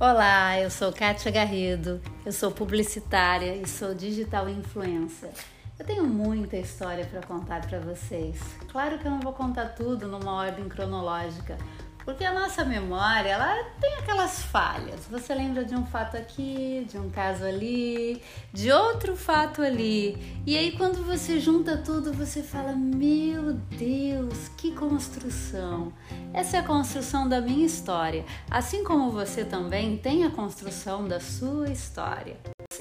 Olá, eu sou Kátia Garrido, eu sou publicitária e sou digital influencer. Eu tenho muita história para contar para vocês. Claro que eu não vou contar tudo numa ordem cronológica, porque a nossa memória, ela tem aquelas falhas. Você lembra de um fato aqui, de um caso ali, de outro fato ali. E aí quando você junta tudo, você fala: "Meu Deus, que construção". Essa é a construção da minha história, assim como você também tem a construção da sua história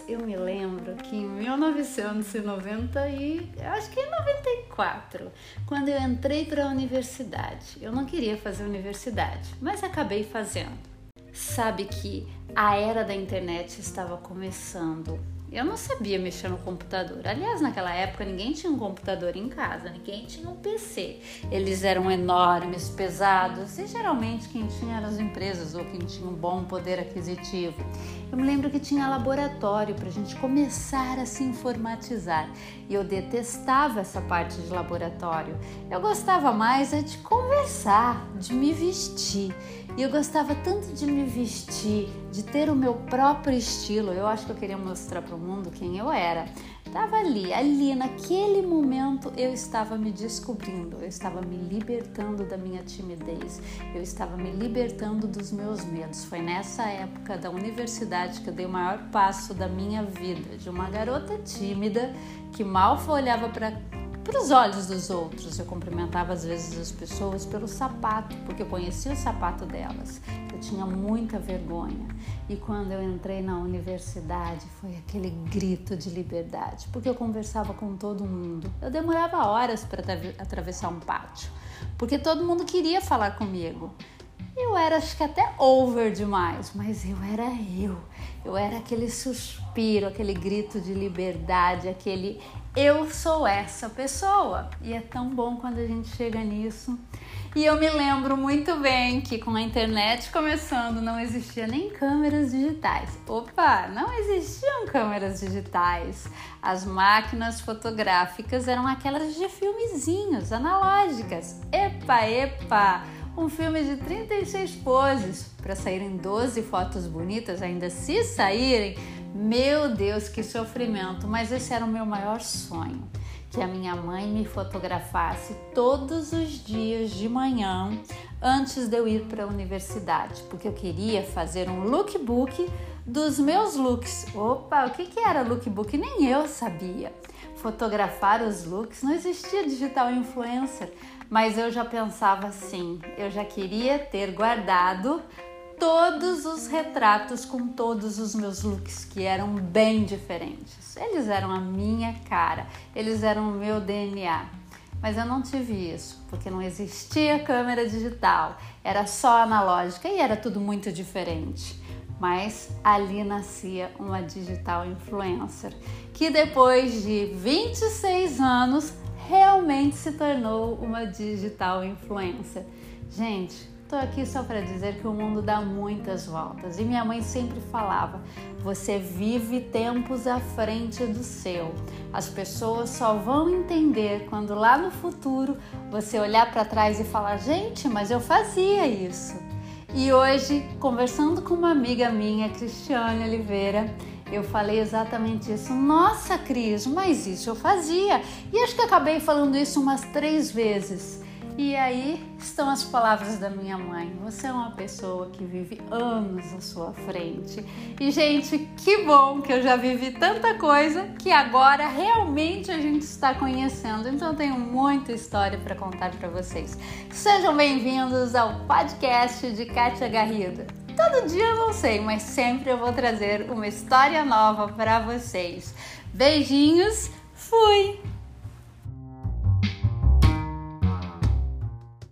eu me lembro que em 1990 e acho que em 94, quando eu entrei para a universidade, eu não queria fazer universidade, mas acabei fazendo. Sabe que a era da internet estava começando eu não sabia mexer no computador. Aliás, naquela época ninguém tinha um computador em casa, ninguém tinha um PC. Eles eram enormes, pesados e geralmente quem tinha eram as empresas ou quem tinha um bom poder aquisitivo. Eu me lembro que tinha laboratório para a gente começar a se informatizar e eu detestava essa parte de laboratório. Eu gostava mais é de conversar, de me vestir. E eu gostava tanto de me vestir, de ter o meu próprio estilo. Eu acho que eu queria mostrar para o mundo quem eu era. Tava ali, ali naquele momento eu estava me descobrindo, eu estava me libertando da minha timidez, eu estava me libertando dos meus medos. Foi nessa época da universidade que eu dei o maior passo da minha vida, de uma garota tímida que mal olhava para para os olhos dos outros. Eu cumprimentava às vezes as pessoas pelo sapato, porque eu conhecia o sapato delas. Eu tinha muita vergonha. E quando eu entrei na universidade, foi aquele grito de liberdade, porque eu conversava com todo mundo. Eu demorava horas para atravessar um pátio, porque todo mundo queria falar comigo. Eu era acho que até over demais, mas eu era eu. Eu era aquele suspiro, aquele grito de liberdade, aquele eu sou essa pessoa. E é tão bom quando a gente chega nisso. E eu me lembro muito bem que com a internet começando não existia nem câmeras digitais. Opa, não existiam câmeras digitais. As máquinas fotográficas eram aquelas de filmezinhos analógicas. Epa, epa! Um filme de 36 poses para saírem 12 fotos bonitas, ainda se saírem. Meu Deus, que sofrimento! Mas esse era o meu maior sonho, que a minha mãe me fotografasse todos os dias de manhã antes de eu ir para a universidade, porque eu queria fazer um lookbook dos meus looks. Opa, o que, que era lookbook? Nem eu sabia. Fotografar os looks, não existia digital influencer mas eu já pensava assim, eu já queria ter guardado todos os retratos com todos os meus looks que eram bem diferentes. Eles eram a minha cara, eles eram o meu DNA. Mas eu não tive isso, porque não existia câmera digital, era só analógica e era tudo muito diferente. Mas ali nascia uma digital influencer, que depois de 26 anos realmente se tornou uma digital influencer. Gente, tô aqui só para dizer que o mundo dá muitas voltas e minha mãe sempre falava: você vive tempos à frente do seu. As pessoas só vão entender quando lá no futuro você olhar para trás e falar: gente, mas eu fazia isso. E hoje, conversando com uma amiga minha, Cristiane Oliveira, eu falei exatamente isso. Nossa, Cris, mas isso eu fazia. E acho que acabei falando isso umas três vezes. E aí estão as palavras da minha mãe. Você é uma pessoa que vive anos à sua frente. E, gente, que bom que eu já vivi tanta coisa que agora realmente a gente está conhecendo. Então, tenho muita história para contar para vocês. Sejam bem-vindos ao podcast de Kátia Garrido. Todo dia eu não sei, mas sempre eu vou trazer uma história nova para vocês. Beijinhos, fui!